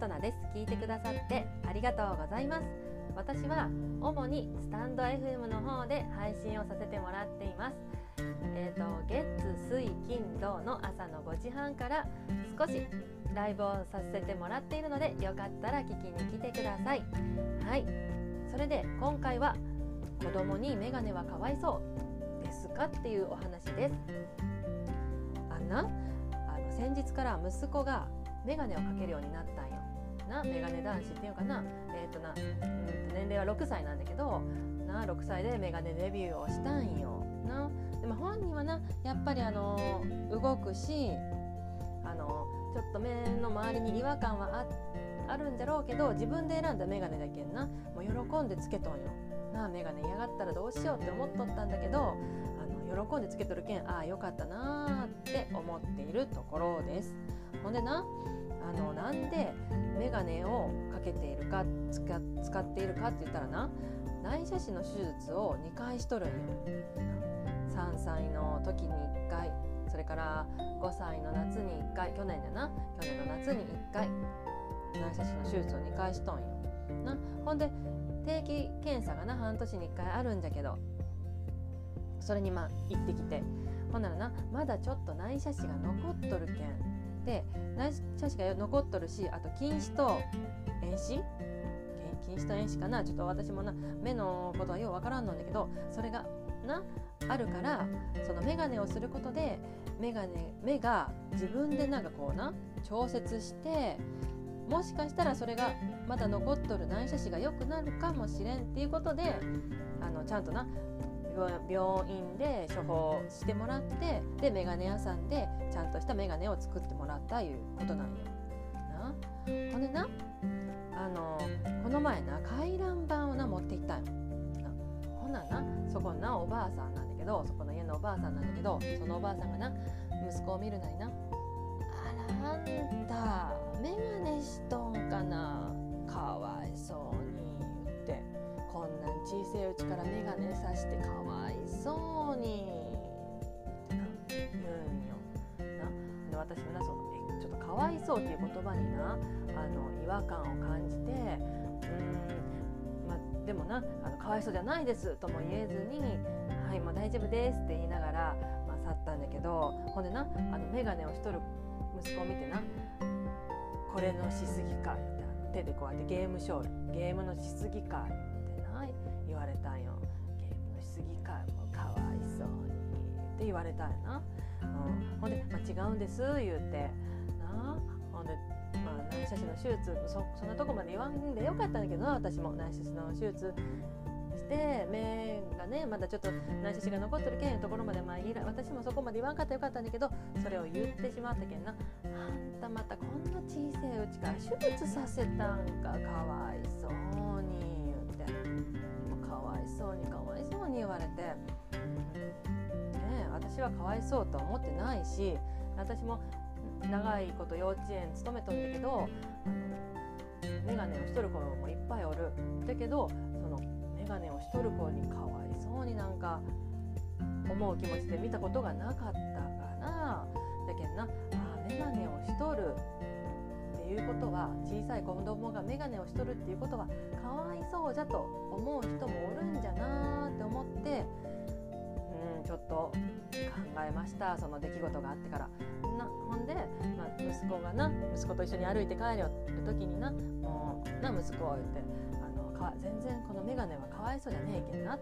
琴奈です。聞いてくださってありがとうございます。私は主にスタンド FM の方で配信をさせてもらっています。えーと、月水金土の朝の5時半から少しライブをさせてもらっているのでよかったら聞きに来てください。はい。それで今回は子供にメガネはかわいそうですかっていうお話です。あんな？あの先日から息子がメガネをかけるようになったんよなメガネ男子っていうかなえ、ー、とな、うん、年齢は6歳なんだけどな6歳でメガネデビューをしたんよ。なでも本人はなやっぱりあの動くしあのちょっと目の周りに違和感はあるんだろうけど自分で選んだ眼鏡だけんなもう喜んでつけとんよ。なあ眼鏡嫌がったらどうしようって思っとったんだけどあの喜んでつけとるけんああよかったなあって思っているところです。ほんでなあのなんで眼鏡をかけているか使っているかって言ったらな内斜視の手術を2回しとるんよ。3歳の時に1回それから5歳の夏に1回去年だな去年の夏に1回内斜視の手術を2回しとんよ。なほんで定期検査がな半年に1回あるんじゃけどそれにまあ行ってきてほんならなまだちょっと内斜視が残っとるけん。で内斜視が残っとるしあと近視と遠視？近視と遠視かな？ちょっと私もな目のことはようわからんのんだけどそれがなあるからその眼鏡をすることで眼鏡目が自分でなんかこうな調節してもしかしたらそれがまだ残っとる内斜視が良くなるかもしれんっていうことであのちゃんとな病院で処方してもらってで眼鏡屋さんでちゃんとした眼鏡を作ってもらったいうことなんよ。なほんでなあのこの前な回覧板をな持っていったんよ。ほんならなそこなおばあさんなんだけどそこの家のおばあさんなんだけどそのおばあさんがな息子を見るなりな「あらあんた眼鏡しとんかなかわいそうなん小さいうちから眼鏡さしてかわいそうに」ってな言うん。よ。なで私もなそのちょっとかわいそうっていう言葉になあの違和感を感じてうん。まあでもなあのかわいそうじゃないですとも言えずに「はいもう大丈夫です」って言いながら、まあ、去ったんだけどほんでなあの眼鏡をしとる息子を見てな「これのしすぎか」って手でこうやってゲームショーゲームのしすぎかってな言われたんよ。ゲームしすぎか。もかわいそうにって言われたんやな。うん、ほんで、まあ、違うんです言うて。な。ほんでまあ、内斜視の手術そそんなとこまで言わんでよかったんだけどな。私も。内斜視の手術して目がねまだちょっと内斜視が残ってるけんところまでまあ私もそこまで言わんかったよかったんだけどそれを言ってしまったけんな。あんたまたこんな小さいうちから手術させたんか。かわいそう。私はかわいそうとは思ってないし私も長いこと幼稚園勤めとるんだけど眼鏡をしとる子もいっぱいおる。だけどその眼鏡をしとる子にかわいそうになんか思う気持ちで見たことがなかったからだけどなあ眼鏡をしとるっていうことは小さい子供が眼鏡をしとるっていうことはかわいそうじゃと思う人もおるんじゃなって思ってんちょっと考えました。その出来事があってから。なほんで、まあ、息子がな息子と一緒に歩いて帰る時にな「もうな息子」言ってあのか全然この眼鏡はかわいそうじゃねえけんな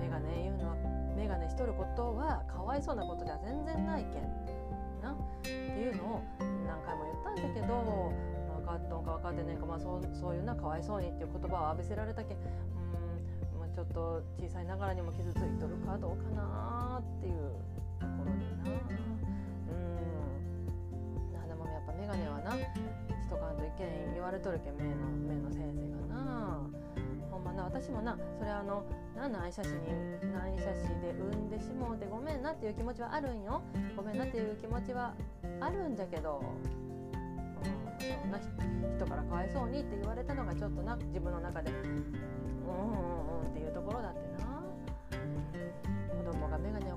眼鏡言うのは眼鏡しとることはかわいそうなことじゃ全然ないけんな。っていうのを何回も言ったんだけど分かっとんか分かってねえか、まあ、そうそういうなかわいそうにっていう言葉を浴びせられたけん、ちょっと小さいながらにも傷ついとるかどうかなっていうところでなうんでもやっぱ。眼鏡はなしとかんといけん言われとるけん目の目の先生がなほんまな私もなそれあのな内斜視に内斜視で産んでしもうてごめんなっていう気持ちはあるんよごめんなっていう気持ちはあるんじゃけど、そんな人からかわいそうにって言われたのがちょっとな自分の中で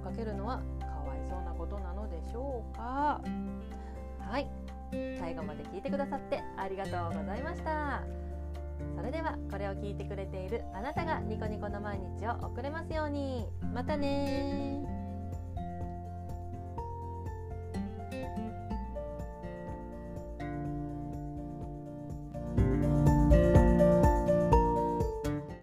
かけるのはかわいそうなことなのでしょうか。はい。最後まで聞いてくださってありがとうございました。それではこれを聞いてくれているあなたがニコニコの毎日を送れますように。またね